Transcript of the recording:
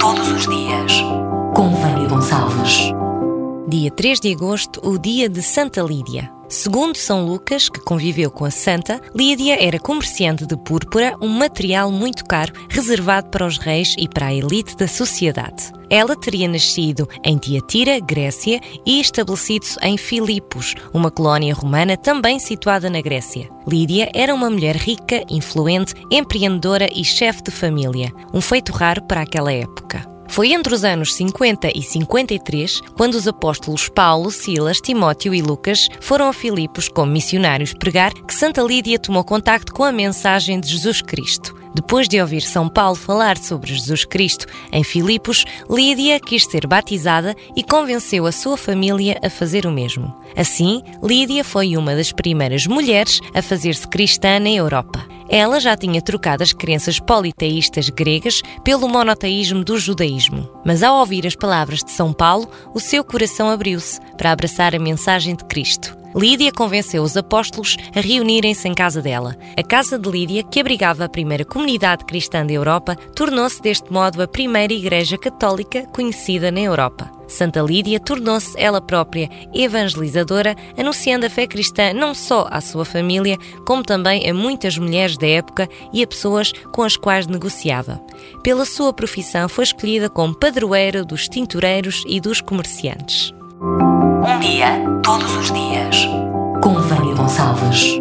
todos os dias, com Vânia Gonçalves. Dia 3 de agosto, o dia de Santa Lídia. Segundo São Lucas, que conviveu com a santa, Lídia era comerciante de púrpura, um material muito caro reservado para os reis e para a elite da sociedade. Ela teria nascido em Tiatira, Grécia, e estabelecido-se em Filipos, uma colónia romana também situada na Grécia. Lídia era uma mulher rica, influente, empreendedora e chefe de família, um feito raro para aquela época. Foi entre os anos 50 e 53 quando os apóstolos Paulo, Silas, Timóteo e Lucas foram a Filipos como missionários pregar que Santa Lídia tomou contacto com a mensagem de Jesus Cristo. Depois de ouvir São Paulo falar sobre Jesus Cristo em Filipos, Lídia quis ser batizada e convenceu a sua família a fazer o mesmo. Assim, Lídia foi uma das primeiras mulheres a fazer-se cristã na Europa. Ela já tinha trocado as crenças politeístas gregas pelo monoteísmo do judaísmo. Mas ao ouvir as palavras de São Paulo, o seu coração abriu-se para abraçar a mensagem de Cristo. Lídia convenceu os apóstolos a reunirem-se em casa dela. A casa de Lídia, que abrigava a primeira comunidade cristã da Europa, tornou-se deste modo a primeira igreja católica conhecida na Europa. Santa Lídia tornou-se ela própria evangelizadora, anunciando a fé cristã não só à sua família, como também a muitas mulheres da época e a pessoas com as quais negociava. Pela sua profissão, foi escolhida como padroeira dos tintureiros e dos comerciantes. Um dia, todos os dias. Com Vânia Gonçalves.